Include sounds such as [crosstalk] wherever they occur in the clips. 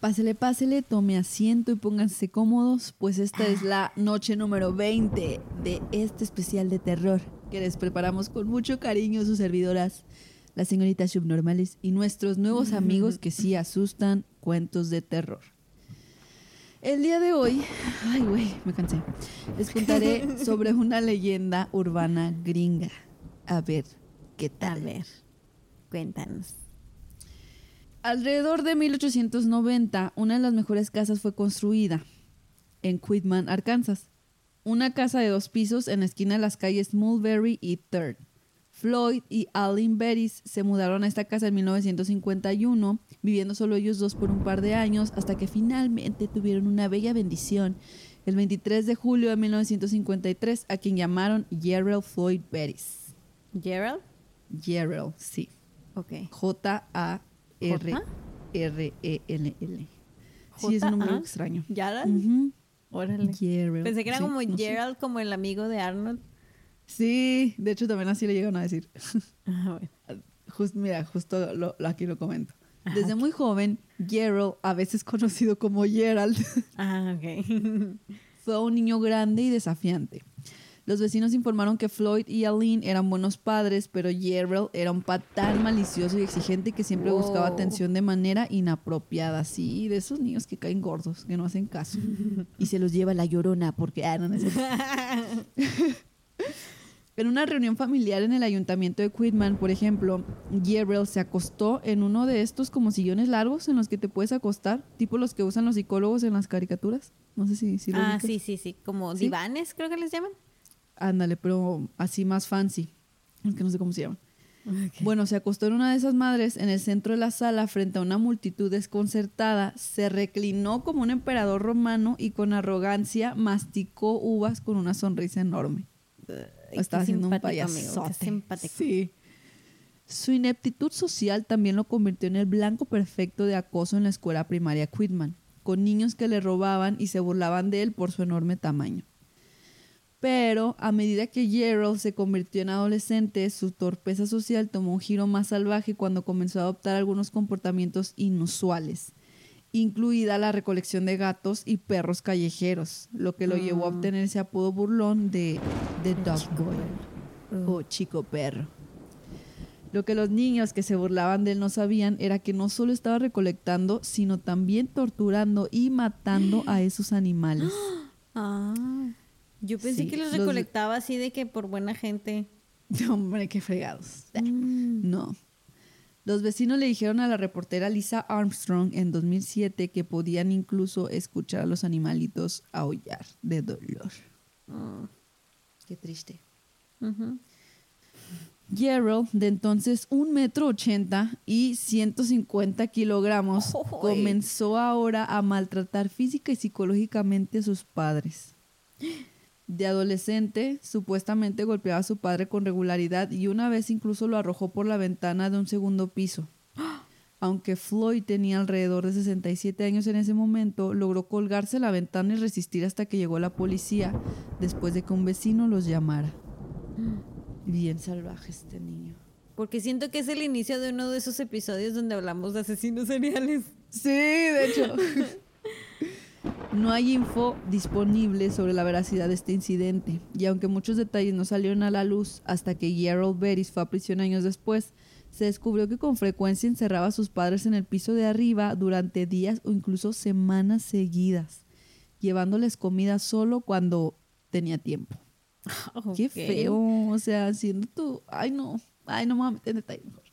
Pásele, pásele, tome asiento y pónganse cómodos, pues esta es la noche número 20 de este especial de terror que les preparamos con mucho cariño sus servidoras, las señoritas subnormales y nuestros nuevos amigos que sí asustan cuentos de terror. El día de hoy, ay güey, me cansé, les contaré [laughs] sobre una leyenda urbana gringa. A ver, ¿qué tal? A ver, cuéntanos. Alrededor de 1890, una de las mejores casas fue construida en Quitman, Arkansas. Una casa de dos pisos en la esquina de las calles Mulberry y Third. Floyd y Aline Beris se mudaron a esta casa en 1951, viviendo solo ellos dos por un par de años, hasta que finalmente tuvieron una bella bendición el 23 de julio de 1953, a quien llamaron Gerald Floyd Beris. ¿Gerald? Gerald, sí. Ok. J-A R-R-E-L-L. Sí, es un nombre extraño. ¿Gerald? Ujú. Órale. Pensé que era como. Gerald, como el amigo de Arnold. Sí, de hecho también así le llegan a decir. [laughs] Ah, bueno. Just- mira, justo lo- lo- aquí lo comento. Ajá. Desde muy joven, Gerald, a veces conocido como Gerald, [laughs] Ah, ok. [laughs] fue un niño grande y desafiante. Los vecinos informaron que Floyd y Aline eran buenos padres, pero Gerald era un patán malicioso y exigente que siempre buscaba atención de manera inapropiada. Sí, de esos niños que caen gordos, que no hacen caso. y se los lleva la llorona porque... Ah, no. [laughs] En una reunión familiar en el ayuntamiento de Quitman, por ejemplo, Gerald se acostó en uno de estos como sillones largos en los que te puedes acostar, tipo los que usan los psicólogos en las caricaturas. No sé si, si lo ah, ubicas. sí, sí, sí. Como ¿Sí? divanes, creo que les llaman. Ándale, pero así más fancy. Es que no sé cómo se llama. Bueno, se acostó en una de esas madres en el centro de la sala frente a una multitud desconcertada, se reclinó como un emperador romano y con arrogancia masticó uvas con una sonrisa enorme. Estaba haciendo un amigo, payasote. simpático. Sí. Su ineptitud social también lo convirtió en el blanco perfecto de acoso en la escuela primaria Quitman, con niños que le robaban y se burlaban de él por su enorme tamaño. Pero a medida que Gerald se convirtió en adolescente, su torpeza social tomó un giro más salvaje cuando comenzó a adoptar algunos comportamientos inusuales, incluida la recolección de gatos y perros callejeros, lo que lo llevó a obtener ese apodo burlón de The Dog Boy o chico perro. Lo que los niños que se burlaban de él no sabían era que no solo estaba recolectando, sino también torturando y matando a esos animales. [gasps] Ah, yo pensé Sí, que los los- recolectaba así de que por buena gente. [laughs] Hombre, qué fregados. Mm. No. Los vecinos le dijeron a la reportera Lisa Armstrong en 2007 que podían incluso escuchar a los animalitos aullar de dolor. Ah, Qué triste. Gerald, de entonces un metro ochenta y 150 kilogramos, comenzó ahora a maltratar física y psicológicamente a sus padres. De adolescente, supuestamente golpeaba a su padre con regularidad y una vez incluso lo arrojó por la ventana de un segundo piso. [gasps] Aunque Floyd tenía alrededor de 67 años en ese momento, logró colgarse la ventana y resistir hasta que llegó la policía, después de que un vecino los llamara. [gasps] Bien salvaje este niño. Porque siento que es el inicio de uno de esos episodios donde hablamos de asesinos seriales. Sí, de hecho. [laughs] No hay info disponible sobre la veracidad de este incidente, y aunque muchos detalles no salieron a la luz hasta que Gerald Beris fue a prisión años después, se descubrió que con frecuencia encerraba a sus padres en el piso de arriba durante días o incluso semanas seguidas, llevándoles comida solo cuando tenía tiempo. [laughs] Qué feo, o sea, haciendo tú, ay no, ay no me voy a meter en detalle mejor.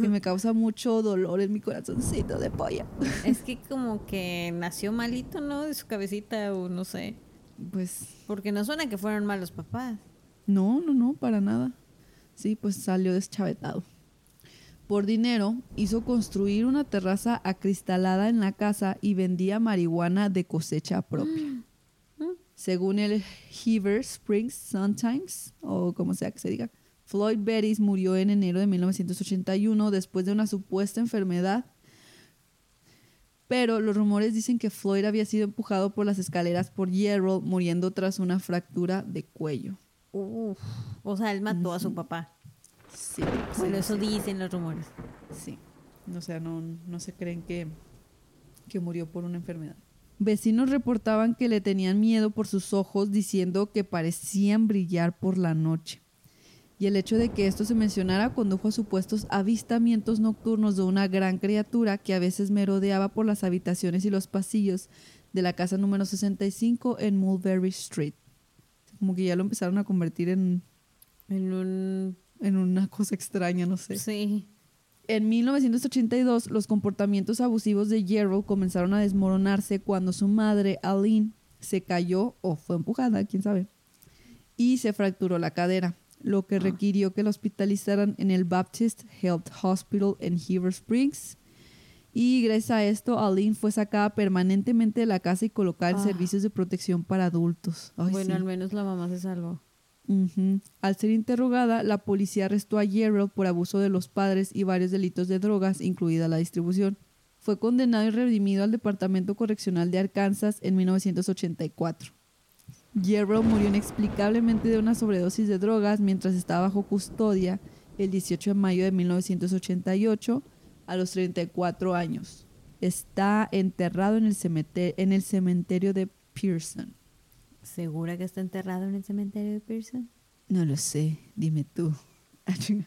Que me [laughs] causa mucho dolor en mi corazoncito de polla. Es que como que nació malito, ¿no? De su cabecita o no sé. Pues Porque no suena que fueron malos papás. no, no, no, para nada. Sí, pues salió deschavetado. Por dinero, hizo construir una terraza acristalada en la casa y vendía marihuana de cosecha propia. [gasps] Según el Heaver Springs Sun Times, o como sea que se diga, Floyd Beris murió en enero de 1981 después de una supuesta enfermedad. Pero los rumores dicen que Floyd había sido empujado por las escaleras por Gerald, muriendo tras una fractura de cuello. Uf. O sea, él mató a su papá. Sí, Bueno, sí, eso sí. dicen los rumores. Sí. O sea, no, no se creen que, que murió por una enfermedad. Vecinos reportaban que le tenían miedo por sus ojos, diciendo que parecían brillar por la noche. Y el hecho de que esto se mencionara condujo a supuestos avistamientos nocturnos de una gran criatura que a veces merodeaba por las habitaciones y los pasillos de la casa número 65 en Mulberry Street. Como que ya lo empezaron a convertir en, En un... en una cosa extraña, no sé. Sí. En 1982, los comportamientos abusivos de Gerald comenzaron a desmoronarse cuando su madre, Aline, se cayó o fue empujada, quién sabe, y se fracturó la cadera, lo que requirió que la hospitalizaran en el Baptist Health Hospital en Heber Springs. Y gracias a esto, Aline fue sacada permanentemente de la casa y colocada en Ah. servicios de protección para adultos. Ay, bueno, sí. al menos la mamá se salvó. Al ser interrogada, la policía arrestó a Gerald por abuso de los padres y varios delitos de drogas, incluida la distribución. Fue condenado y redimido al Departamento Correccional de Arkansas en 1984. Gerald murió inexplicablemente de una sobredosis de drogas mientras estaba bajo custodia el 18 de mayo de 1988 a los 34 años. Está enterrado en el, cemete- en el cementerio de Pearson. ¿Segura que está enterrado en el cementerio de Pearson? No lo sé, dime tú. [laughs]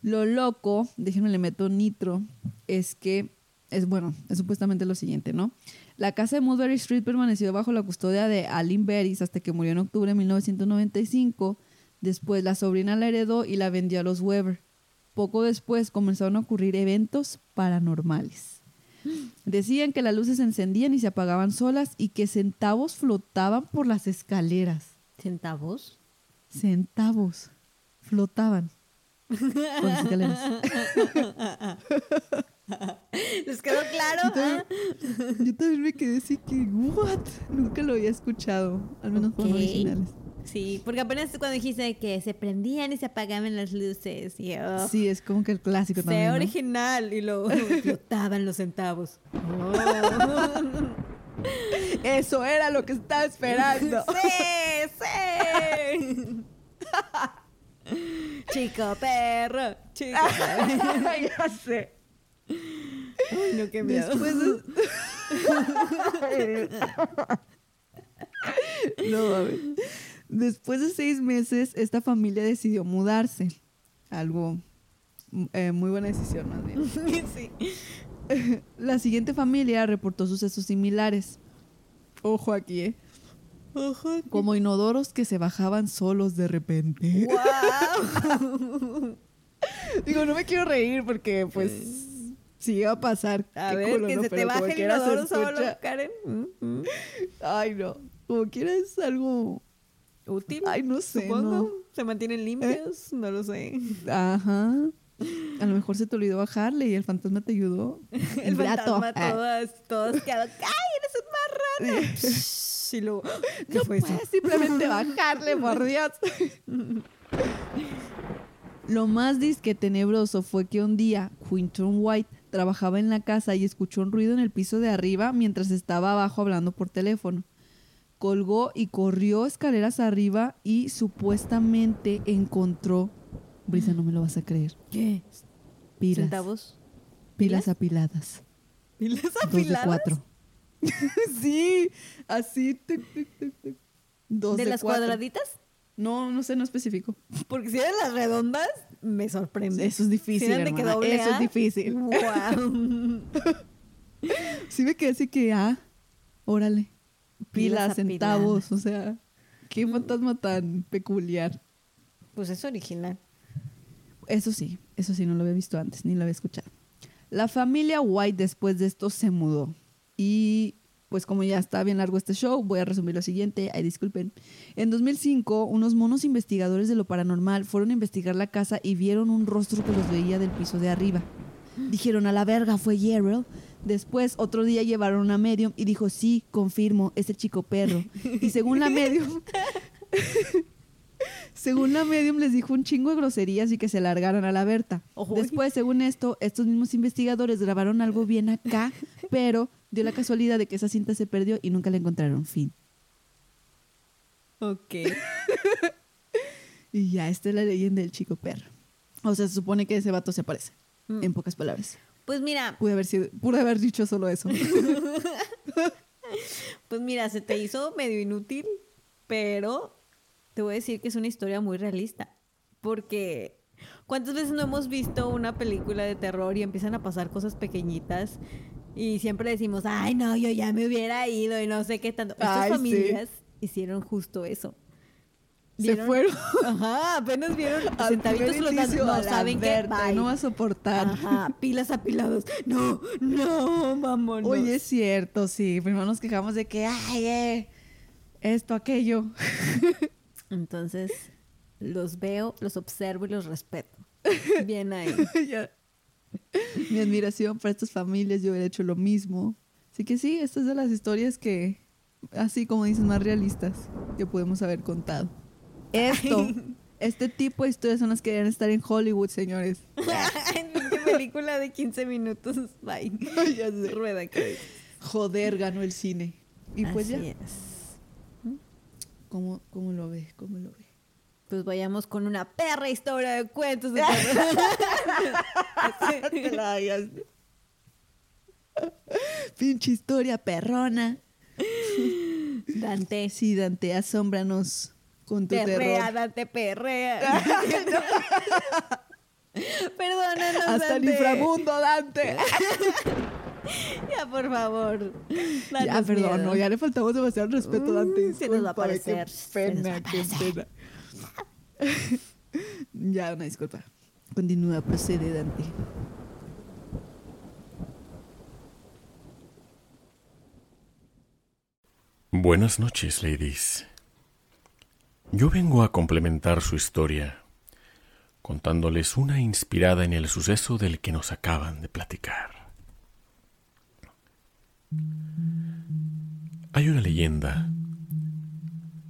Lo loco, déjenme le meto nitro, es que es bueno, es supuestamente lo siguiente, ¿no? La casa de Mulberry Street permaneció bajo la custodia de Aline Berries hasta que murió en octubre de 1995. Después la sobrina la heredó y la vendió a los Weber. Poco después comenzaron a ocurrir eventos paranormales. Decían que las luces se encendían y se apagaban solas y que centavos flotaban por las escaleras ¿Centavos? centavos flotaban por las escaleras. [laughs] [laughs] ¿Les quedó claro? Yo también, yo también me quedé así que, ¿what? Nunca lo había escuchado, al menos por Ok. originales. Sí, porque apenas cuando dijiste que se prendían y se apagaban las luces. Y, oh, Sí, es como que el clásico también. ¿no? original y luego [laughs] flotaban los centavos. [laughs] Eso era lo que estaba esperando. ¡Sí! ¡Sí! Chico perro, chico perro. ya sé. Ay, no, qué miedo. Después de... [laughs] no, a ver. Después de seis meses, esta familia decidió mudarse. Algo, eh, muy buena decisión, más bien. [laughs] Sí. La siguiente familia reportó sucesos similares. Ojo aquí, ¿eh? Ojo. Como inodoros que se bajaban solos de repente. ¡Wow! [laughs] Digo, no me quiero reír porque, pues, sí iba a pasar. A Qué ver, culo, que ¿no? se te baje el inodoro solo. Karen. Mm, mm. Ay, no. Como quiera es algo... Útil. Ay, no sé, Supongo. no. ¿Eh? Se mantienen limpios. No lo sé. Ajá. A lo mejor se te olvidó bajarle y el fantasma te ayudó. [laughs] El fantasma Ah. todas, todas quedaron. ¡Ay, eres un marrano! [laughs] y luego, [gasps] ¿qué No fue eso? puedes simplemente bajarle, por Dios. [laughs] Lo más disque tenebroso fue que un día Quinton White trabajaba en la casa y escuchó un ruido en el piso de arriba mientras estaba abajo hablando por teléfono. Colgó y corrió escaleras arriba y supuestamente encontró, Brisa, no me lo vas a creer, ¿Qué? pilas. ¿Centavos? Pilas apiladas. ¿Pilas Dos de cuatro. [laughs] sí, así. Dos ¿De de las cuatro. cuadraditas? No, no sé, no especifico. Porque si eran las redondas, me sorprende. Eso es difícil, que doble eso es difícil. Wow. [laughs] Sí me quedé así que, ah, órale. Pilas Pilas, centavos, o sea, qué fantasma tan peculiar. pues es original. Eso sí, eso sí, no lo había visto antes, ni lo había escuchado. La familia White después de esto se mudó. Y pues como ya está bien largo este show, voy a resumir lo siguiente. Ay, disculpen. En 2005, unos monos investigadores de lo paranormal fueron a investigar la casa y vieron un rostro que los veía del piso de arriba. Dijeron, a la verga, fue Gerald. Después, otro día llevaron una medium y dijo, sí, confirmo, es el chico perro. Y según la medium, [laughs] según la medium les dijo un chingo de groserías y que se largaran a la Berta. Después, según esto, estos mismos investigadores grabaron algo bien acá, [laughs] pero dio la casualidad de que esa cinta se perdió y nunca la encontraron. Fin. Ok. [laughs] Y ya, esta es la leyenda del chico perro. O sea, se supone que ese vato se aparece, Mm. en pocas palabras. Pues mira, Pude haber, sido, pude haber dicho solo eso. [laughs] pues mira, se te hizo medio inútil, pero te voy a decir que es una historia muy realista. Porque ¿cuántas veces no hemos visto una película de terror y empiezan a pasar cosas pequeñitas? Y siempre decimos, ay, no, yo ya me hubiera ido y no sé qué tanto. Estas Ay, sí. familias hicieron justo eso. Se ¿Vieron? fueron. Ajá, apenas vieron [laughs] Al sentaditos primer flotando. inicio, a No, ¿saben qué? No vas a soportar. Ajá, pilas apilados. No, no, vámonos. Oye, es cierto, sí. Primero nos quejamos de que, ay, eh, esto, aquello. [laughs] Entonces, los veo, los observo y los respeto. [laughs] Bien ahí. Ya. Mi admiración para estas familias, yo hubiera hecho lo mismo. Así que sí, esta es de las historias que, así como dices, más realistas que podemos haber contado. Esto, [laughs] este tipo de historias son las que deben estar en Hollywood, señores. Pinche película de 15 minutos. Bye. [laughs] Ya. Rueda. Joder, ganó el cine. Y pues Así ya, es. ¿Cómo, ¿cómo lo ve? ¿Cómo lo ve? Pues vayamos con una perra historia de cuentos de. [laughs] Te la. Pinche historia perrona. Dante. Sí, Dante, asómbranos con tu Perrea, terror. Dante, perrea. [laughs] Perdónanos, Hasta el Dante. inframundo, Dante. [laughs] Por favor. ya, perdón, miedo. no, ya le faltamos demasiado respeto, Mm, Dante. se nos va a aparecer, Qué pena, qué pena. [laughs] ya, una disculpa. Continúa, procede, Dante. Buenas noches, ladies. Yo vengo a complementar su historia, contándoles una inspirada en el suceso del que nos acaban de platicar. Hay una leyenda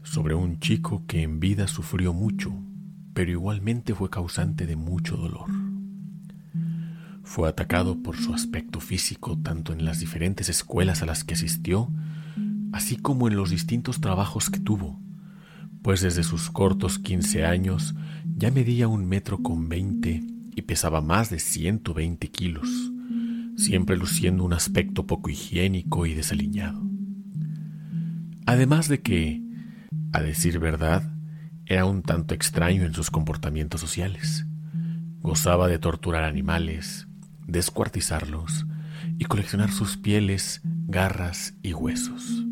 sobre un chico que en vida sufrió mucho, pero igualmente fue causante de mucho dolor. Fue atacado por su aspecto físico tanto en las diferentes escuelas a las que asistió, así como en los distintos trabajos que tuvo, pues desde sus cortos 15 años ya medía un metro con 20 y pesaba más de 120 kilos, siempre luciendo un aspecto poco higiénico y desaliñado. Además de que, a decir verdad, era un tanto extraño en sus comportamientos sociales. Gozaba de torturar animales, descuartizarlos y coleccionar sus pieles, garras y huesos.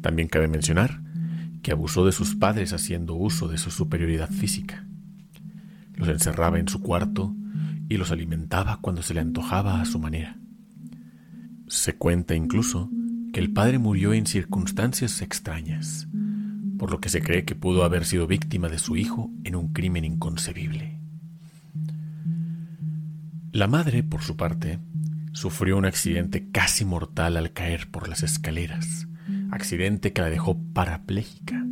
También cabe mencionar que abusó de sus padres haciendo uso de su superioridad física. Los encerraba en su cuarto y los alimentaba cuando se le antojaba a su manera. Se cuenta incluso que el padre murió en circunstancias extrañas, por lo que se cree que pudo haber sido víctima de su hijo en un crimen inconcebible. La madre, por su parte, sufrió un accidente casi mortal al caer por las escaleras, accidente que la dejó parapléjica,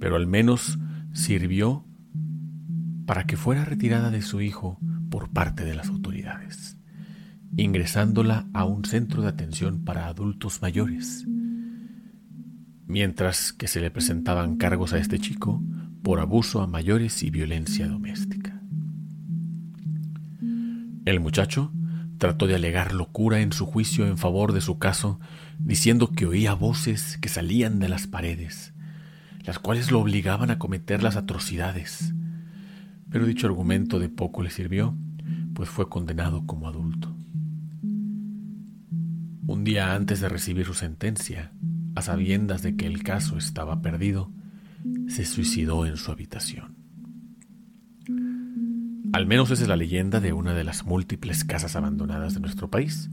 pero al menos sirvió para que fuera retirada de su hijo por parte de las autoridades, ingresándola a un centro de atención para adultos mayores, mientras que se le presentaban cargos a este chico por abuso a mayores y violencia doméstica. El muchacho trató de alegar locura en su juicio en favor de su caso, diciendo que oía voces que salían de las paredes, las cuales lo obligaban a cometer las atrocidades. Pero dicho argumento de poco le sirvió, pues fue condenado como adulto. Un día antes de recibir su sentencia, a sabiendas de que el caso estaba perdido, se suicidó en su habitación. Al menos esa es la leyenda de una de las múltiples casas abandonadas de nuestro país.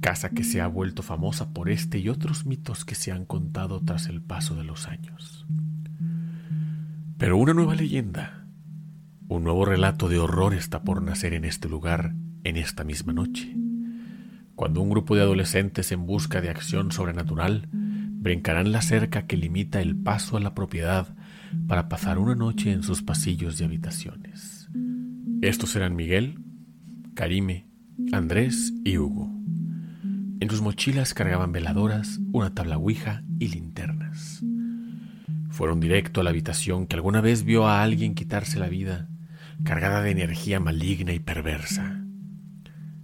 Casa que se ha vuelto famosa por este y otros mitos que se han contado tras el paso de los años. Pero una nueva leyenda, un nuevo relato de horror está por nacer en este lugar en esta misma noche. Cuando un grupo de adolescentes en busca de acción sobrenatural brincarán la cerca que limita el paso a la propiedad para pasar una noche en sus pasillos y habitaciones. Estos eran Miguel, Karime, Andrés y Hugo. En sus mochilas cargaban veladoras, una tabla ouija y linternas. Fueron directo a la habitación que alguna vez vio a alguien quitarse la vida, cargada de energía maligna y perversa.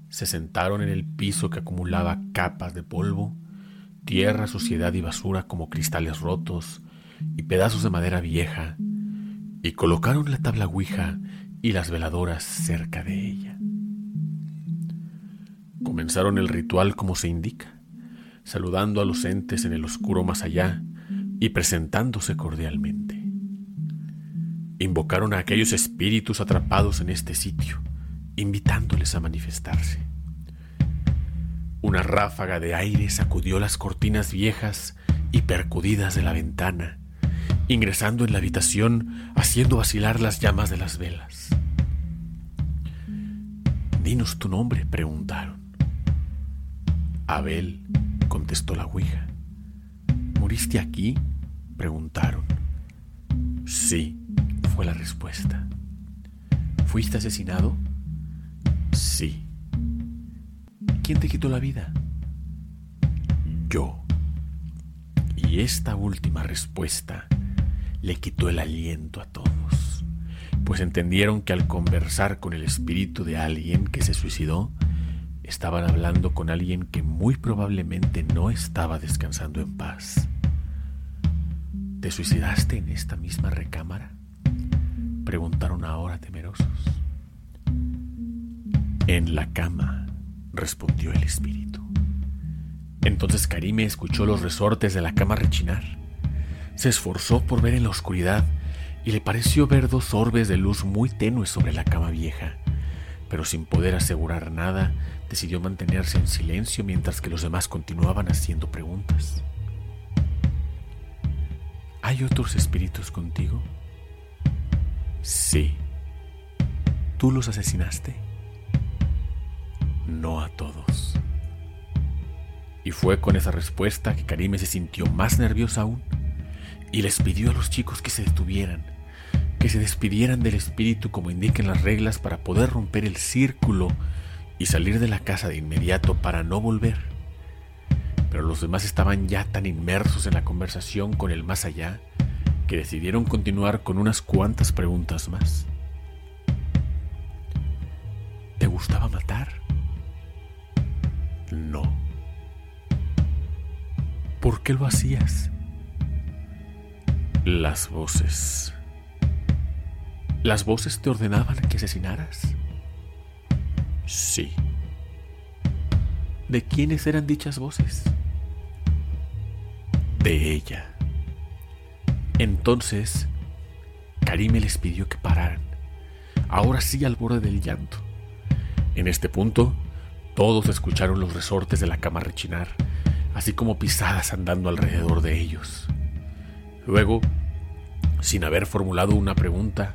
se sentaron en el piso que acumulaba capas de polvo, tierra, suciedad y basura como cristales rotos y pedazos de madera vieja, y colocaron la tabla Ouija y las veladoras cerca de ella. Comenzaron el ritual como se indica, saludando a los entes en el oscuro más allá y presentándose cordialmente. Invocaron a aquellos espíritus atrapados en este sitio, invitándoles a manifestarse. Una ráfaga de aire sacudió las cortinas viejas y percudidas de la ventana, ingresando en la habitación, haciendo vacilar las llamas de las velas. Dinos tu nombre, preguntaron. Abel, contestó la Ouija. ¿Muriste aquí? preguntaron. Sí, fue la respuesta. ¿Fuiste asesinado? Sí. ¿Quién te quitó la vida? Yo. Y esta última respuesta le quitó el aliento a todos, pues entendieron que al conversar con el espíritu de alguien que se suicidó, estaban hablando con alguien que muy probablemente no estaba descansando en paz. ¿Te suicidaste en esta misma recámara? Preguntaron ahora temerosos. En la cama, respondió el espíritu. Entonces Karime escuchó los resortes de la cama rechinar. Se esforzó por ver en la oscuridad y le pareció ver dos orbes de luz muy tenues sobre la cama vieja, pero sin poder asegurar nada, decidió mantenerse en silencio mientras que los demás continuaban haciendo preguntas. ¿Hay otros espíritus contigo? Sí. ¿Tú los asesinaste? no a todos. Y fue con esa respuesta que Karime se sintió más nerviosa aún y les pidió a los chicos que se detuvieran, que se despidieran del espíritu como indiquen las reglas para poder romper el círculo y salir de la casa de inmediato para no volver. Pero los demás estaban ya tan inmersos en la conversación con el más allá que decidieron continuar con unas cuantas preguntas más. ¿Te gustaba matar? No. ¿Por qué lo hacías? Las voces. ¿Las voces te ordenaban que asesinaras? Sí. ¿De quiénes eran dichas voces? De ella. Entonces, Karime les pidió que pararan, ahora sí al borde del llanto. En este punto, todos escucharon los resortes de la cama rechinar, así como pisadas andando alrededor de ellos. Luego, sin haber formulado una pregunta,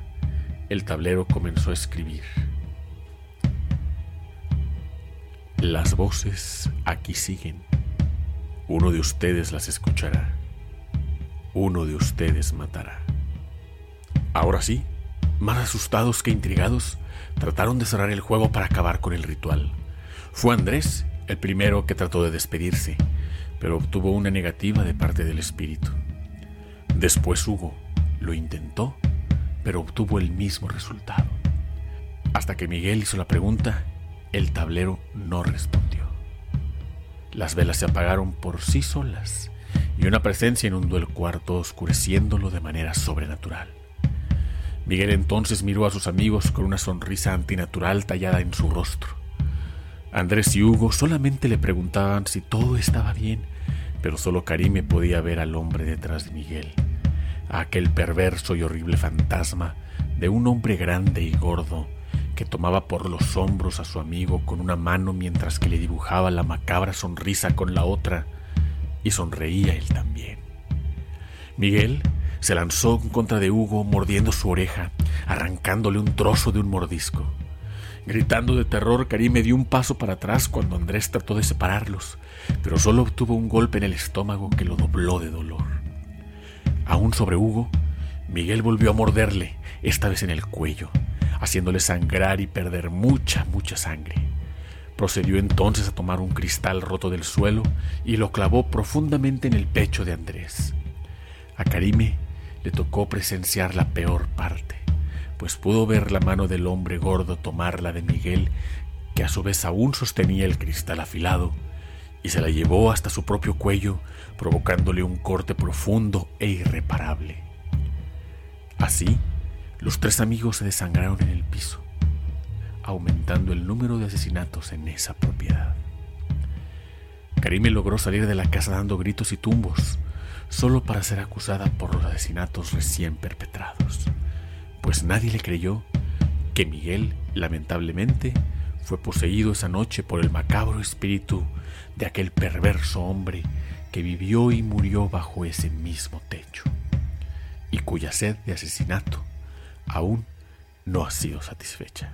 el tablero comenzó a escribir. Las voces aquí siguen. Uno de ustedes las escuchará. Uno de ustedes matará. Ahora sí, más asustados que intrigados, trataron de cerrar el juego para acabar con el ritual. Fue Andrés el primero que trató de despedirse, pero obtuvo una negativa de parte del espíritu. Después Hugo lo intentó, pero obtuvo el mismo resultado. Hasta que Miguel hizo la pregunta, el tablero no respondió. Las velas se apagaron por sí solas y una presencia inundó el cuarto oscureciéndolo de manera sobrenatural. Miguel entonces miró a sus amigos con una sonrisa antinatural tallada en su rostro. Andrés y Hugo solamente le preguntaban si todo estaba bien, pero solo Karime podía ver al hombre detrás de Miguel, a aquel perverso y horrible fantasma de un hombre grande y gordo que tomaba por los hombros a su amigo con una mano mientras que le dibujaba la macabra sonrisa con la otra, y sonreía él también. Miguel se lanzó en contra de Hugo mordiendo su oreja, arrancándole un trozo de un mordisco. Gritando de terror, Karime dio un paso para atrás cuando Andrés trató de separarlos, pero solo obtuvo un golpe en el estómago que lo dobló de dolor. Aún sobre Hugo, Miguel volvió a morderle, esta vez en el cuello, haciéndole sangrar y perder mucha, mucha sangre. Procedió entonces a tomar un cristal roto del suelo y lo clavó profundamente en el pecho de Andrés. A Karime le tocó presenciar la peor parte pues pudo ver la mano del hombre gordo tomar la de Miguel que a su vez aún sostenía el cristal afilado, y se la llevó hasta su propio cuello, provocándole un corte profundo e irreparable. Así, los tres amigos se desangraron en el piso, aumentando el número de asesinatos en esa propiedad. Karime logró salir de la casa dando gritos y tumbos, solo para ser acusada por los asesinatos recién perpetrados, pues nadie le creyó que Miguel, lamentablemente, fue poseído esa noche por el macabro espíritu de aquel perverso hombre que vivió y murió bajo ese mismo techo, y cuya sed de asesinato aún no ha sido satisfecha.